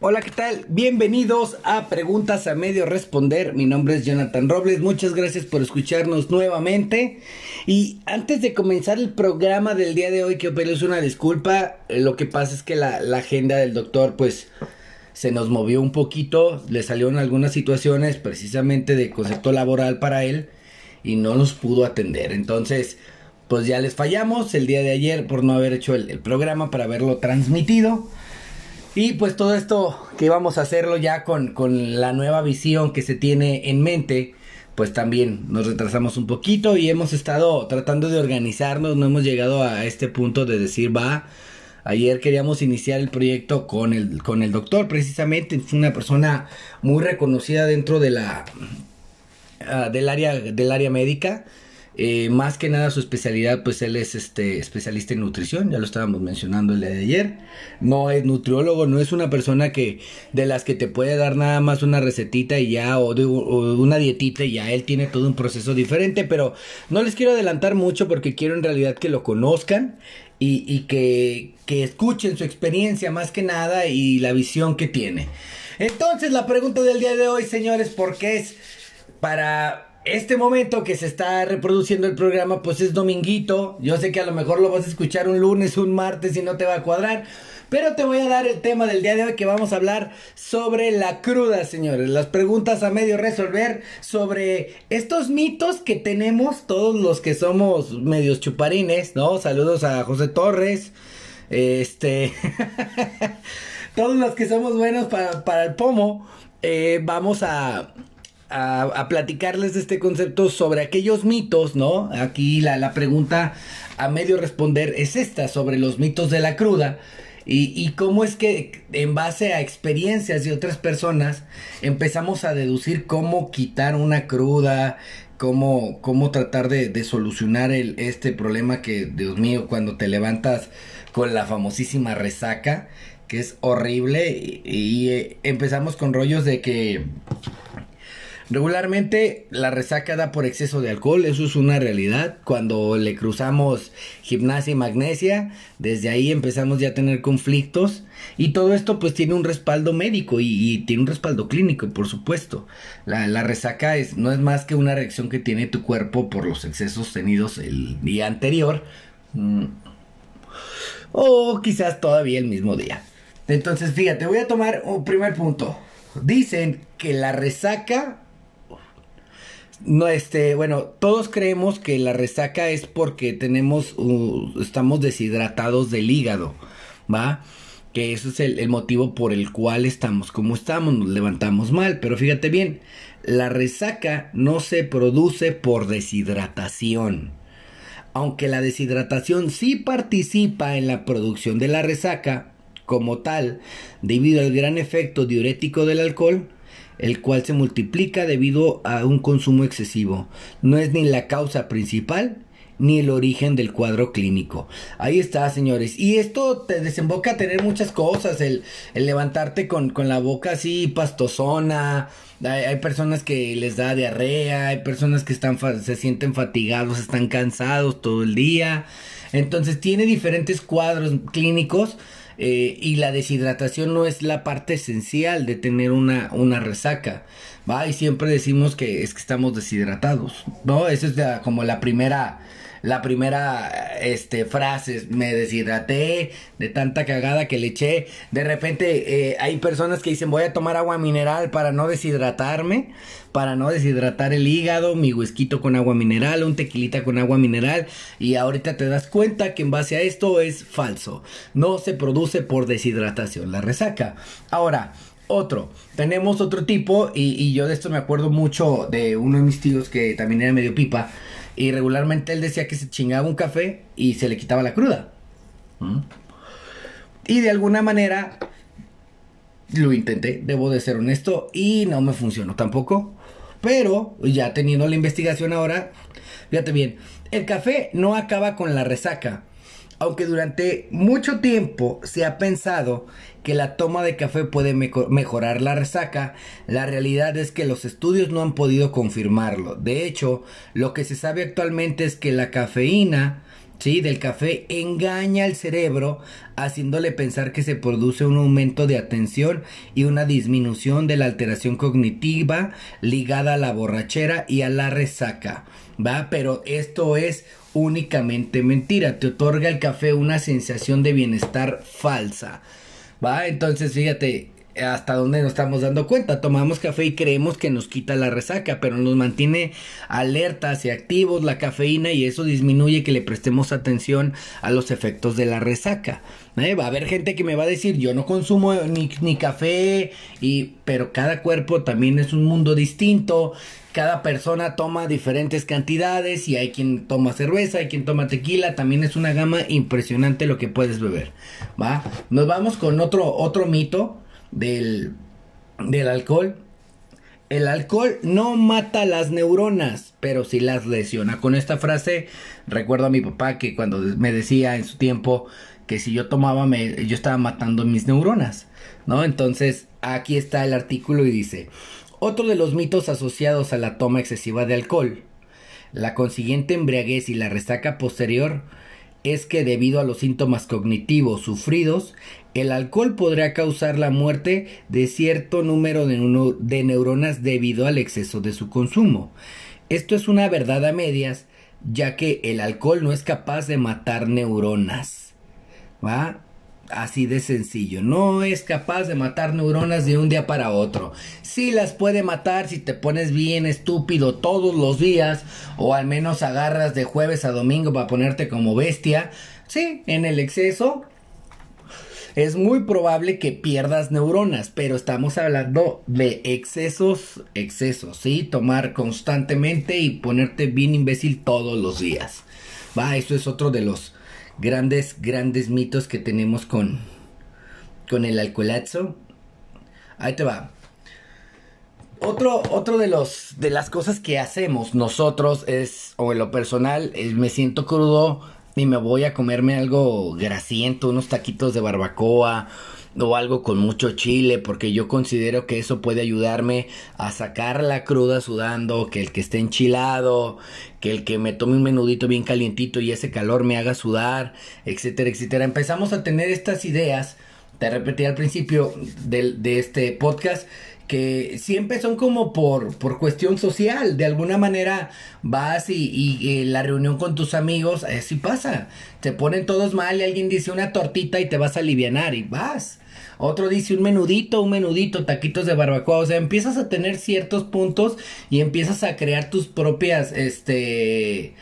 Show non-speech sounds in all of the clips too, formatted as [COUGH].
Hola, ¿qué tal? Bienvenidos a Preguntas a Medio Responder. Mi nombre es Jonathan Robles. Muchas gracias por escucharnos nuevamente. Y antes de comenzar el programa del día de hoy, quiero pedirles una disculpa. Eh, Lo que pasa es que la, agenda del doctor, pues, se nos movió un poquito. Le salieron algunas situaciones, precisamente de concepto laboral para él, y no nos pudo atender. Entonces, pues ya les fallamos el día de ayer por no haber hecho el programa para haberlo transmitido. Y pues todo esto que íbamos a hacerlo ya con, con la nueva visión que se tiene en mente, pues también nos retrasamos un poquito y hemos estado tratando de organizarnos, no hemos llegado a este punto de decir va. Ayer queríamos iniciar el proyecto con el, con el doctor, precisamente, fue una persona muy reconocida dentro de la, ah, del, área, del área médica. Eh, más que nada su especialidad, pues él es este especialista en nutrición, ya lo estábamos mencionando el día de ayer. No es nutriólogo, no es una persona que de las que te puede dar nada más una recetita y ya o, o una dietita y ya él tiene todo un proceso diferente, pero no les quiero adelantar mucho porque quiero en realidad que lo conozcan y, y que, que escuchen su experiencia más que nada y la visión que tiene. Entonces la pregunta del día de hoy, señores, porque es para este momento que se está reproduciendo el programa, pues es dominguito. Yo sé que a lo mejor lo vas a escuchar un lunes, un martes y no te va a cuadrar. Pero te voy a dar el tema del día de hoy que vamos a hablar sobre la cruda, señores. Las preguntas a medio resolver sobre estos mitos que tenemos todos los que somos medios chuparines, ¿no? Saludos a José Torres. Este. [LAUGHS] todos los que somos buenos para, el pomo. Eh, vamos a, a, platicarles de este concepto sobre aquellos mitos, ¿no? Aquí la, la, pregunta a medio responder es esta, sobre los mitos de la cruda. Y, y, cómo es que en base a experiencias de otras personas empezamos a deducir cómo quitar una cruda, cómo, cómo tratar de, de solucionar el, este problema que, Dios mío, cuando te levantas con la famosísima resaca, que es horrible. Y, y eh, empezamos con rollos de que Regularmente la resaca da por exceso de alcohol, eso es una realidad. Cuando le cruzamos gimnasia y magnesia, desde ahí empezamos ya a tener conflictos y todo esto pues tiene un respaldo médico y, tiene un respaldo clínico, por supuesto. La, la, resaca es, no es más que una reacción que tiene tu cuerpo por los excesos tenidos el día anterior mm, o quizás todavía el mismo día. Entonces fíjate, voy a tomar un primer punto. Dicen que la resaca no, este, bueno, todos creemos que la resaca es porque tenemos, uh, estamos deshidratados del hígado, ¿va? Que eso es el, el, motivo por el cual estamos como estamos, nos levantamos mal, pero fíjate bien, la resaca no se produce por deshidratación. Aunque la deshidratación sí participa en la producción de la resaca como tal, debido al gran efecto diurético del alcohol, el cual se multiplica debido a un consumo excesivo. No es ni la causa principal ni el origen del cuadro clínico. Ahí está, señores. Y esto te desemboca a tener muchas cosas. El, levantarte con, con, la boca así pastosona. Hay, hay, personas que les da diarrea. Hay personas que están se sienten fatigados, están cansados todo el día. Entonces tiene diferentes cuadros clínicos eh, y la deshidratación no es la parte esencial de tener una, una resaca, ¿va? Y siempre decimos que es que estamos deshidratados, ¿no? Esa es como la primera, la primera, este, frase, me deshidraté de tanta cagada que le eché, de repente eh, hay personas que dicen voy a tomar agua mineral para no deshidratarme, para no deshidratar el hígado, mi whisky con agua mineral, un tequilita con agua mineral y ahorita te das cuenta que en base a esto es falso. No se produce por deshidratación la resaca. Ahora, otro, tenemos otro tipo y, y, yo de esto me acuerdo mucho de uno de mis tíos que también era medio pipa y regularmente él decía que se chingaba un café y se le quitaba la cruda. ¿Mm? Y de alguna manera lo intenté, debo de ser honesto, y no me funcionó tampoco. Pero ya teniendo la investigación ahora, fíjate bien, el café no acaba con la resaca. Aunque durante mucho tiempo se ha pensado que la toma de café puede me mejorar la resaca, la realidad es que los estudios no han podido confirmarlo. De hecho, lo que se sabe actualmente es que la cafeína ¿sí? del café engaña al cerebro haciéndole pensar que se produce un aumento de atención y una disminución de la alteración cognitiva ligada a la borrachera y a la resaca, ¿va? Pero esto es únicamente mentira, te otorga el café una sensación de bienestar falsa, ¿va? Entonces, fíjate, hasta dónde nos estamos dando cuenta. Tomamos café y creemos que nos quita la resaca, pero nos mantiene alertas y activos la cafeína y eso disminuye que le prestemos atención a los efectos de la resaca. ¿Eh? Va a haber gente que me va a decir, yo no consumo ni, ni café, y, pero cada cuerpo también es un mundo distinto. Cada persona toma diferentes cantidades y hay quien toma cerveza, hay quien toma tequila, también es una gama impresionante lo que puedes beber, ¿va? Nos vamos con otro otro mito del, del alcohol. El alcohol no mata las neuronas, pero sí las lesiona. Con esta frase recuerdo a mi papá que cuando me decía en su tiempo que si yo tomaba me, yo estaba matando mis neuronas, ¿no? Entonces aquí está el artículo y dice, otro de los mitos asociados a la toma excesiva de alcohol, la consiguiente embriaguez y la resaca posterior es que debido a los síntomas cognitivos sufridos, el alcohol podría causar la muerte de cierto número de, neuronas debido al exceso de su consumo. Esto es una verdad a medias, ya que el alcohol no es capaz de matar neuronas. ¿Va? Así de sencillo. No es capaz de matar neuronas de un día para otro. Sí las puede matar si te pones bien estúpido todos los días. O al menos agarras de jueves a domingo para ponerte como bestia. Sí, en el exceso. Es muy probable que pierdas neuronas, pero estamos hablando de excesos, excesos, ¿sí? Tomar constantemente y ponerte bien imbécil todos los días. Va, eso es otro de los grandes, grandes mitos que tenemos con, con el alcoholazo. Ahí te va. Otro, otro de los de las cosas que hacemos nosotros es, o en lo personal, me siento crudo y me voy a comerme algo grasiento, unos taquitos de barbacoa o algo con mucho chile, porque yo considero que eso puede ayudarme a sacar la cruda sudando, que el que esté enchilado, que el que me tome un menudito bien calientito y ese calor me haga sudar, etcétera, etcétera. Empezamos a tener estas ideas, te repetí al principio de, de este podcast, que siempre son como por, por cuestión social. De alguna manera vas y, y, la reunión con tus amigos, así pasa. Te ponen todos mal y alguien dice una tortita y te vas a alivianar y vas. Otro dice un menudito, un menudito, taquitos de barbacoa. O sea, empiezas a tener ciertos puntos y empiezas a crear tus propias, este,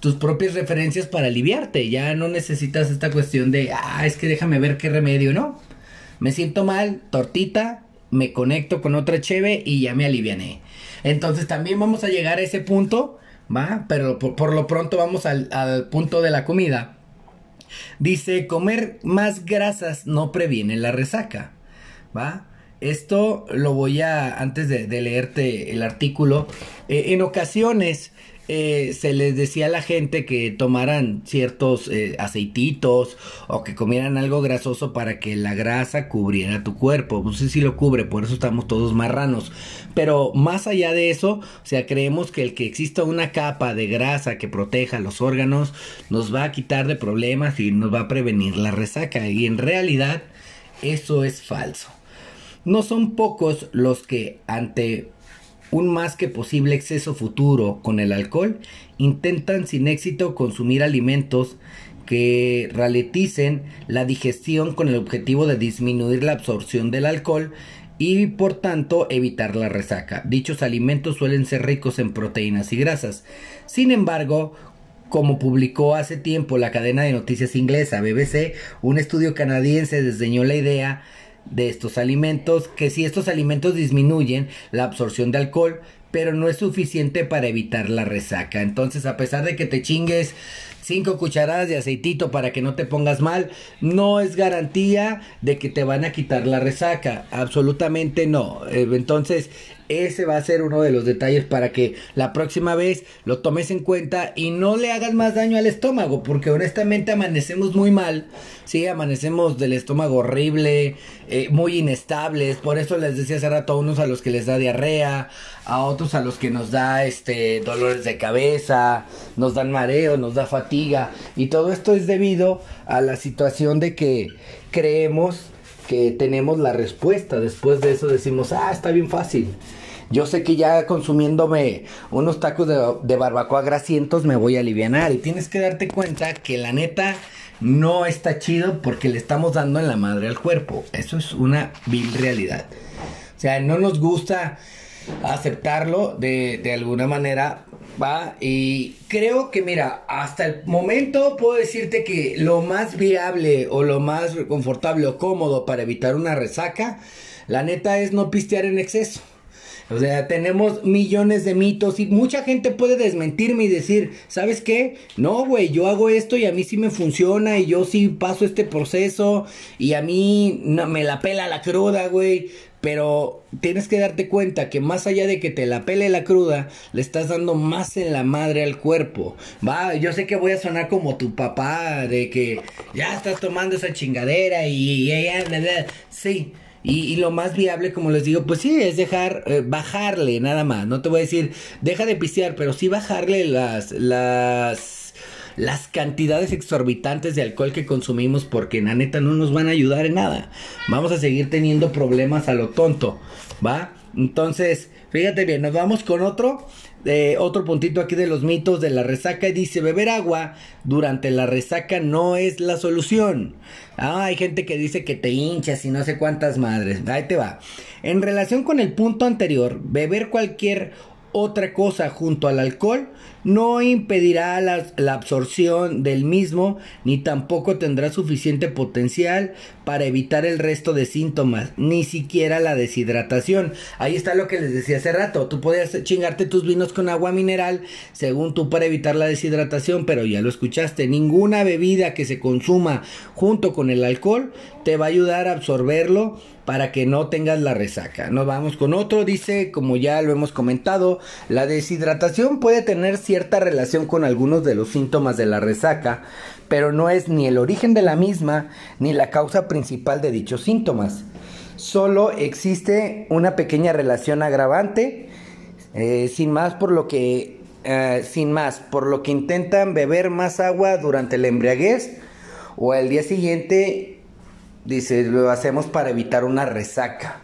tus propias referencias para aliviarte. Ya no necesitas esta cuestión de, ah, es que déjame ver qué remedio, ¿no? Me siento mal, tortita, me conecto con otra cheve y ya me aliviané. Entonces también vamos a llegar a ese punto, ¿va? Pero por, lo pronto vamos al, al punto de la comida. Dice, comer más grasas no previene la resaca, ¿va? Esto lo voy a, antes de, leerte el artículo, eh, en ocasiones eh, se les decía a la gente que tomaran ciertos eh, aceititos o que comieran algo grasoso para que la grasa cubriera tu cuerpo. No sé si lo cubre, por eso estamos todos marranos. Pero más allá de eso, o sea, creemos que el que exista una capa de grasa que proteja los órganos nos va a quitar de problemas y nos va a prevenir la resaca. Y en realidad eso es falso. No son pocos los que ante un más que posible exceso futuro con el alcohol, intentan sin éxito consumir alimentos que ralenticen la digestión con el objetivo de disminuir la absorción del alcohol y por tanto evitar la resaca. Dichos alimentos suelen ser ricos en proteínas y grasas. Sin embargo, como publicó hace tiempo la cadena de noticias inglesa BBC, un estudio canadiense desdeñó la idea de estos alimentos, que si estos alimentos disminuyen la absorción de alcohol, pero no es suficiente para evitar la resaca. Entonces, a pesar de que te chingues 5 cucharadas de aceitito para que no te pongas mal, no es garantía de que te van a quitar la resaca. Absolutamente no. Eh, entonces, ese va a ser uno de los detalles para que la próxima vez lo tomes en cuenta y no le hagas más daño al estómago, porque honestamente amanecemos muy mal, sí, amanecemos del estómago horrible, eh, muy inestables, por eso les decía hace rato a unos a los que les da diarrea, a otros a los que nos da este dolores de cabeza, nos dan mareo, nos da fatiga Y todo esto es debido a la situación de que creemos que tenemos la respuesta. Después de eso decimos, ah, está bien fácil. Yo sé que ya consumiéndome unos tacos de, de barbacoa grasientos me voy a aliviar. Y tienes que darte cuenta que la neta no está chido porque le estamos dando en la madre al cuerpo. Eso es una vil realidad. O sea, no nos gusta aceptarlo de, de alguna manera, va. Y creo que, mira, hasta el momento puedo decirte que lo más viable o lo más confortable o cómodo para evitar una resaca, la neta es no pistear en exceso. O sea, tenemos millones de mitos y mucha gente puede desmentirme y decir, ¿sabes qué? No, güey, yo hago esto y a mí sí me funciona y yo sí paso este proceso y a mí no, me la pela la cruda, güey. Pero tienes que darte cuenta que más allá de que te la pele la cruda, le estás dando más en la madre al cuerpo. Va, yo sé que voy a sonar como tu papá, de que ya estás tomando esa chingadera y, ya, sí. Y, lo más viable, como les digo, pues sí, es dejar, eh, bajarle nada más. No te voy a decir, deja de pistear, pero sí bajarle las, las las cantidades exorbitantes de alcohol que consumimos porque la neta no nos van a ayudar en nada. Vamos a seguir teniendo problemas a lo tonto, ¿va? Entonces, fíjate bien, nos vamos con otro. Eh, otro puntito aquí de los mitos de la resaca dice beber agua durante la resaca no es la solución. Ah, hay gente que dice que te hinchas y no sé cuántas madres. Ahí te va. En relación con el punto anterior, beber cualquier otra cosa junto al alcohol no impedirá la, absorción del mismo ni tampoco tendrá suficiente potencial para evitar el resto de síntomas, ni siquiera la deshidratación. Ahí está lo que les decía hace rato, tú podías chingarte tus vinos con agua mineral según tú para evitar la deshidratación, pero ya lo escuchaste, ninguna bebida que se consuma junto con el alcohol te va a ayudar a absorberlo para que no tengas la resaca. Nos vamos con otro, dice, como ya lo hemos comentado, la deshidratación puede tener cierta relación con algunos de los síntomas de la resaca, pero no es ni el origen de la misma ni la causa principal de dichos síntomas. Solo existe una pequeña relación agravante, eh, sin más por lo que eh, sin más, por lo que intentan beber más agua durante la embriaguez o al día siguiente Dice, lo hacemos para evitar una resaca.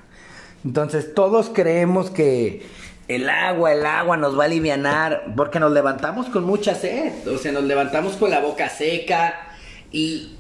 Entonces todos creemos que el agua, el agua nos va a aliviar porque nos levantamos con mucha sed. O sea, nos levantamos con la boca seca y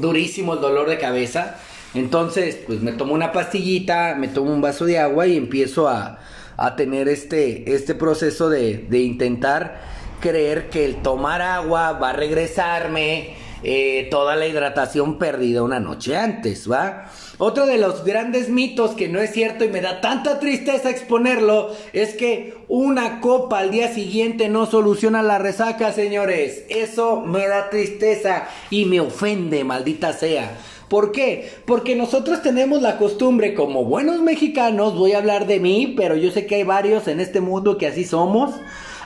durísimo el dolor de cabeza. Entonces, pues me tomo una pastillita, me tomo un vaso de agua y empiezo a, a tener este, este proceso de, de intentar creer que el tomar agua va a regresarme eh, toda la hidratación perdida una noche antes, ¿va? Otro de los grandes mitos que no es cierto y me da tanta tristeza exponerlo es que una copa al día siguiente no soluciona la resaca, señores. Eso me da tristeza y me ofende, maldita sea. ¿Por qué? Porque nosotros tenemos la costumbre, como buenos mexicanos, voy a hablar de mí, pero yo sé que hay varios en este mundo que así somos.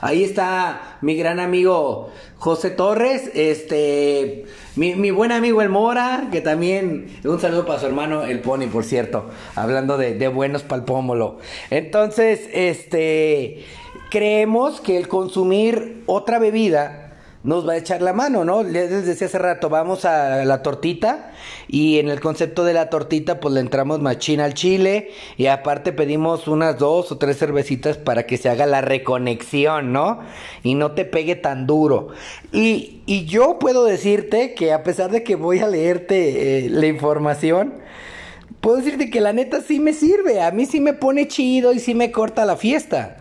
Ahí está mi gran amigo José Torres, este, mi, buen amigo El Mora, que también, un saludo para su hermano El Pony, por cierto, hablando de, de buenos palpómolo. Entonces, este, creemos que el consumir otra bebida nos va a echar la mano, ¿no? Les decía hace rato, vamos a la tortita y en el concepto de la tortita pues le entramos machina al chile y aparte pedimos unas dos o tres cervecitas para que se haga la reconexión, ¿no? Y no te pegue tan duro. Y, y yo puedo decirte que a pesar de que voy a leerte eh, la información, puedo decirte que la neta sí me sirve, a mí sí me pone chido y sí me corta la fiesta.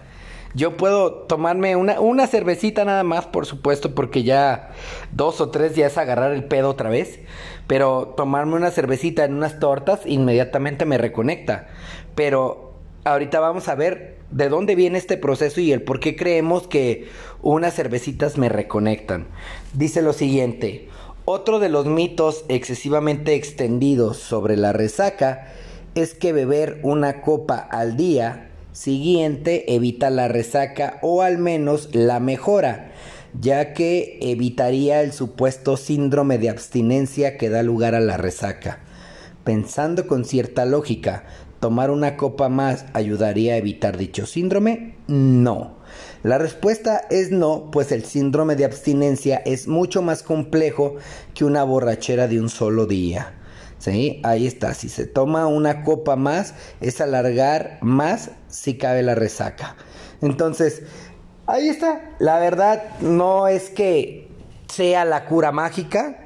Yo puedo tomarme una, una cervecita nada más, por supuesto, porque ya dos o tres días agarrar el pedo otra vez. Pero tomarme una cervecita en unas tortas inmediatamente me reconecta. Pero ahorita vamos a ver de dónde viene este proceso y el por qué creemos que unas cervecitas me reconectan. Dice lo siguiente, otro de los mitos excesivamente extendidos sobre la resaca es que beber una copa al día siguiente evita la resaca o al menos la mejora, ya que evitaría el supuesto síndrome de abstinencia que da lugar a la resaca. Pensando con cierta lógica, ¿tomar una copa más ayudaría a evitar dicho síndrome? No. La respuesta es no, pues el síndrome de abstinencia es mucho más complejo que una borrachera de un solo día. ¿Sí? Ahí está, si se toma una copa más, es alargar más si cabe la resaca. Entonces, ahí está. La verdad no es que sea la cura mágica,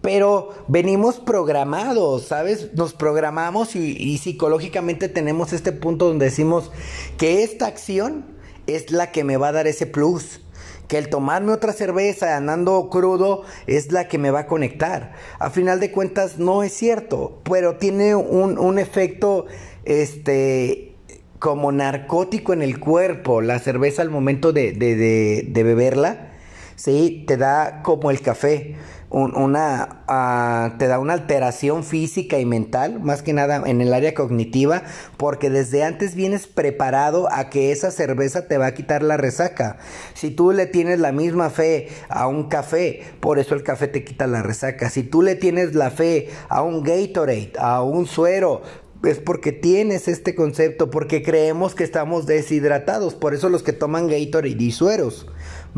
pero venimos programados, ¿sabes? Nos programamos y, psicológicamente tenemos este punto donde decimos que esta acción es la que me va a dar ese plus. Que el tomarme otra cerveza andando crudo es la que me va a conectar. A final de cuentas no es cierto, pero tiene un, un efecto este, como narcótico en el cuerpo. La cerveza al momento de, de, de beberla, ¿sí? Te da como el café una, ah, te da una alteración física y mental, más que nada en el área cognitiva, porque desde antes vienes preparado a que esa cerveza te va a quitar la resaca. Si tú le tienes la misma fe a un café, por eso el café te quita la resaca. Si tú le tienes la fe a un Gatorade, a un suero, es porque tienes este concepto, porque creemos que estamos deshidratados, por eso los que toman Gatorade y sueros,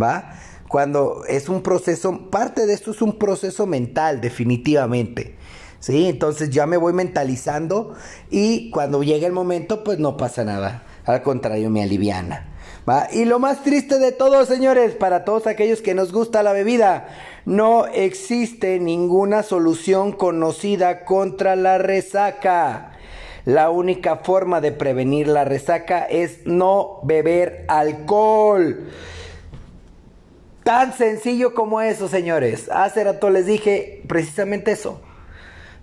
¿va? Cuando es un proceso, parte de esto es un proceso mental, definitivamente. ¿Sí? Entonces ya me voy mentalizando y cuando llega el momento, pues no pasa nada. Al contrario, me aliviana. ¿Va? Y lo más triste de todo, señores, para todos aquellos que nos gusta la bebida, no existe ninguna solución conocida contra la resaca. La única forma de prevenir la resaca es no beber alcohol. Tan sencillo como eso, señores. Hace rato les dije precisamente eso.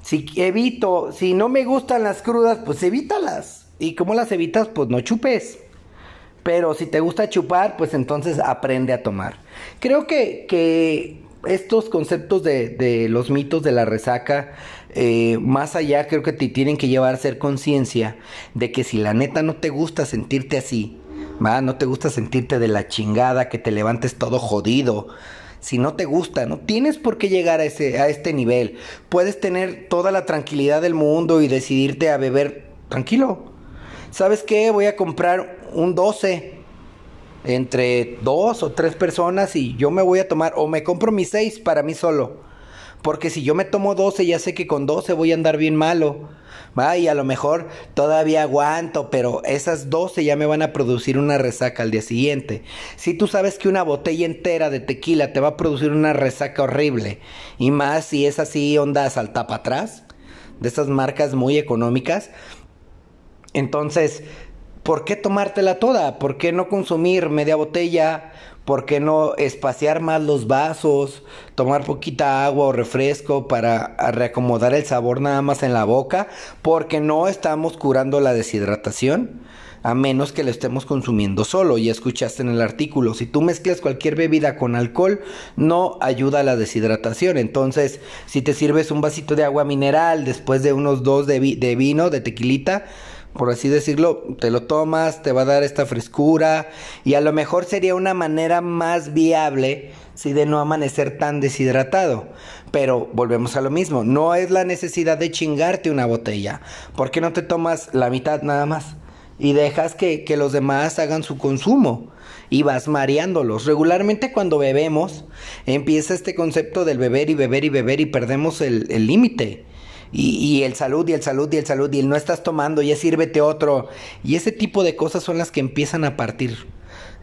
Si evito, si no me gustan las crudas, pues evítalas. ¿Y cómo las evitas? Pues no chupes. Pero si te gusta chupar, pues entonces aprende a tomar. Creo que, que estos conceptos de, los mitos de la resaca, eh, más allá creo que te tienen que llevar a ser conciencia de que si la neta no te gusta sentirte así, no te gusta sentirte de la chingada, que te levantes todo jodido. Si no te gusta, no tienes por qué llegar a, ese, a este nivel. Puedes tener toda la tranquilidad del mundo y decidirte a beber tranquilo. ¿Sabes qué? Voy a comprar un 12 entre dos o tres personas y yo me voy a tomar o me compro mis seis para mí solo. Porque si yo me tomo 12 ya sé que con 12 voy a andar bien malo. Va, y a lo mejor todavía aguanto, pero esas 12 ya me van a producir una resaca al día siguiente. Si tú sabes que una botella entera de tequila te va a producir una resaca horrible, y más si es así ondas al tapa atrás, de esas marcas muy económicas, entonces, ¿por qué tomártela toda? ¿Por qué no consumir media botella? ¿Por qué no espaciar más los vasos? Tomar poquita agua o refresco para reacomodar el sabor nada más en la boca. Porque no estamos curando la deshidratación. A menos que lo estemos consumiendo solo. Ya escuchaste en el artículo. Si tú mezclas cualquier bebida con alcohol, no ayuda a la deshidratación. Entonces, si te sirves un vasito de agua mineral después de unos dos de, de vino, de tequilita, por así decirlo, te lo tomas, te va a dar esta frescura y a lo mejor sería una manera más viable si de no amanecer tan deshidratado. Pero volvemos a lo mismo, no es la necesidad de chingarte una botella. ¿Por qué no te tomas la mitad nada más? Y dejas que, los demás hagan su consumo y vas mareándolos. Regularmente cuando bebemos empieza este concepto del beber y beber y beber y perdemos el límite y, el salud y el salud y el salud y el no estás tomando, ya sírvete otro. Y ese tipo de cosas son las que empiezan a partir.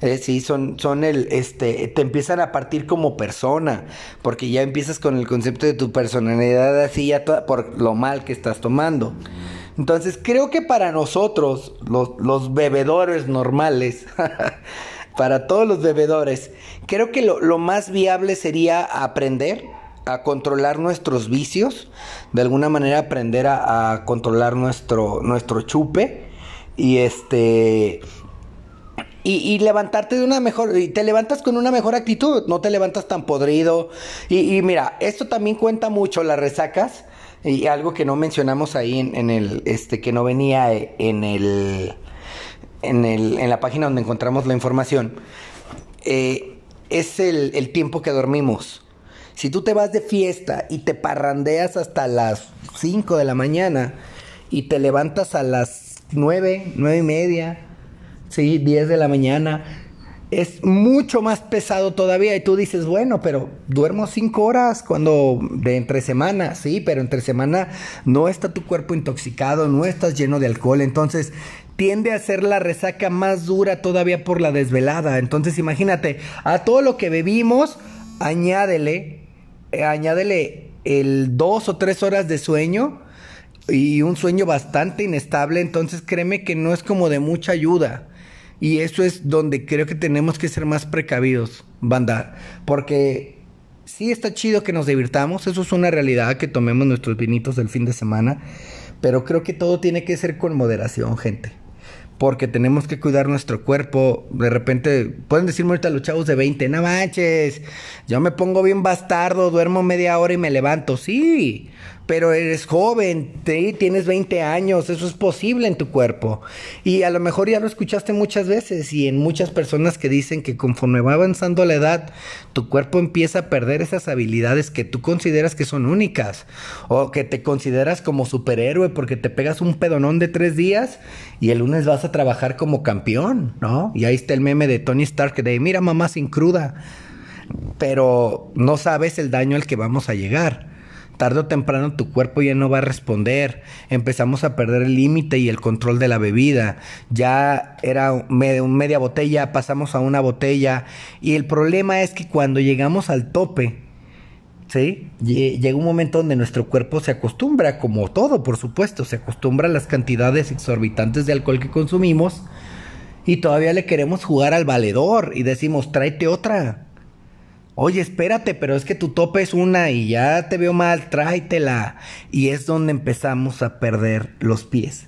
Eh, sí, son, son el, este, te empiezan a partir como persona, porque ya empiezas con el concepto de tu personalidad así ya por lo mal que estás tomando. Entonces creo que para nosotros, los, los bebedores normales, [LAUGHS] para todos los bebedores, creo que lo, lo más viable sería aprender a controlar nuestros vicios, de alguna manera aprender a, controlar nuestro, nuestro chupe y este... Y, levantarte de una mejor, y te levantas con una mejor actitud, no te levantas tan podrido. Y, mira, esto también cuenta mucho, las resacas, y algo que no mencionamos ahí en, el, este, que no venía en el, en el, en la página donde encontramos la información, eh, es el tiempo que dormimos. Si tú te vas de fiesta y te parrandeas hasta las 5 de la mañana y te levantas a las nueve, nueve y media, sí, diez de la mañana, es mucho más pesado todavía y tú dices, bueno, pero duermo cinco horas cuando de entre semana, sí, pero entre semana no está tu cuerpo intoxicado, no estás lleno de alcohol, entonces tiende a ser la resaca más dura todavía por la desvelada. Entonces imagínate, a todo lo que bebimos, añádele, eh, añádele el dos o tres horas de sueño y un sueño bastante inestable, entonces créeme que no es como de mucha ayuda. Y eso es donde creo que tenemos que ser más precavidos, banda. Porque sí está chido que nos divirtamos, eso es una realidad, que tomemos nuestros vinitos del fin de semana. Pero creo que todo tiene que ser con moderación, gente. Porque tenemos que cuidar nuestro cuerpo. De repente, pueden decirme ahorita los chavos de 20, no manches, yo me pongo bien bastardo, duermo media hora y me levanto. Sí, pero eres joven, tienes 20 años, eso es posible en tu cuerpo. Y a lo mejor ya lo escuchaste muchas veces y en muchas personas que dicen que conforme va avanzando la edad, tu cuerpo empieza a perder esas habilidades que tú consideras que son únicas o que te consideras como superhéroe porque te pegas un pedonón de tres días y el lunes vas a trabajar como campeón, ¿no? Y ahí está el meme de Tony Stark mira mamá sin cruda, pero no sabes el daño al que vamos a llegar tarde o temprano tu cuerpo ya no va a responder. Empezamos a perder el límite y el control de la bebida. Ya era media botella, pasamos a una botella. Y el problema es que cuando llegamos al tope, ¿sí? Llega un momento donde nuestro cuerpo se acostumbra, como todo, por supuesto, se acostumbra a las cantidades exorbitantes de alcohol que consumimos. Y todavía le queremos jugar al valedor y decimos, tráete otra Oye, espérate, pero es que tu tope es una y ya te veo mal, tráetela. Y es donde empezamos a perder los pies.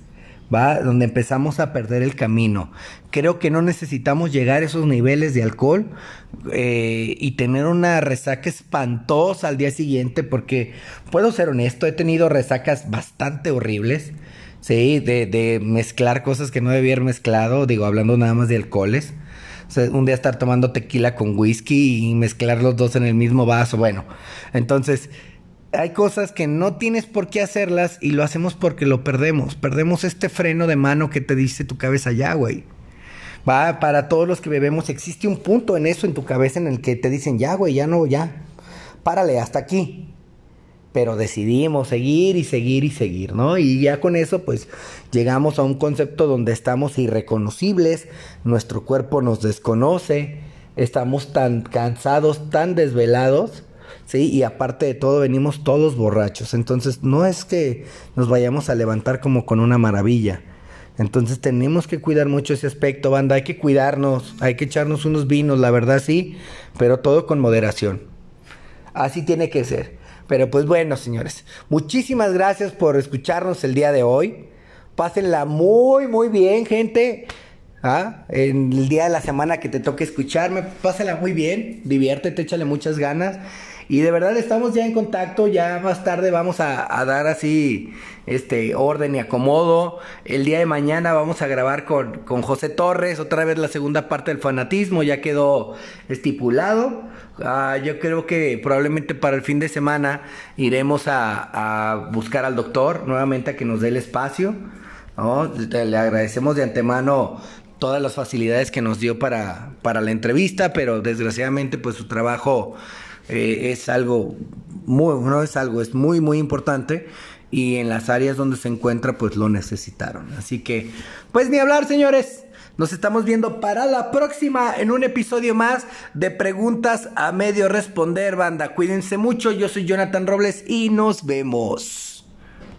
¿Va? Donde empezamos a perder el camino. Creo que no necesitamos llegar a esos niveles de alcohol eh, y tener una resaca espantosa al día siguiente, porque puedo ser honesto, he tenido resacas bastante horribles, ¿sí? De, de mezclar cosas que no debía haber mezclado, digo, hablando nada más de alcoholes un día estar tomando tequila con whisky y mezclar los dos en el mismo vaso. Bueno, entonces hay cosas que no tienes por qué hacerlas y lo hacemos porque lo perdemos. Perdemos este freno de mano que te dice tu cabeza ya, güey. Va, para todos los que bebemos existe un punto en eso en tu cabeza en el que te dicen ya, güey, ya no, ya. Párale, hasta aquí pero decidimos seguir y seguir y seguir, ¿no? Y ya con eso pues llegamos a un concepto donde estamos irreconocibles, nuestro cuerpo nos desconoce, estamos tan cansados, tan desvelados, ¿sí? Y aparte de todo venimos todos borrachos, entonces no es que nos vayamos a levantar como con una maravilla. Entonces tenemos que cuidar mucho ese aspecto, banda, hay que cuidarnos, hay que echarnos unos vinos, la verdad sí, pero todo con moderación. Así tiene que ser. Pero pues bueno, señores, muchísimas gracias por escucharnos el día de hoy. Pásenla muy, muy bien, gente. ¿Ah? En el día de la semana que te toque escucharme, pásenla muy bien, diviértete, échale muchas ganas. Y de verdad estamos ya en contacto, ya más tarde vamos a, dar así este orden y acomodo. El día de mañana vamos a grabar con, con José Torres, otra vez la segunda parte del fanatismo, ya quedó estipulado. Ah, yo creo que probablemente para el fin de semana iremos a, buscar al doctor nuevamente a que nos dé el espacio. Le agradecemos de antemano todas las facilidades que nos dio para, para la entrevista, pero desgraciadamente pues su trabajo eh, es algo muy, no es algo, es muy muy importante y en las áreas donde se encuentra pues lo necesitaron. Así que pues ni hablar señores. Nos estamos viendo para la próxima en un episodio más de preguntas a medio responder, banda. Cuídense mucho, yo soy Jonathan Robles y nos vemos.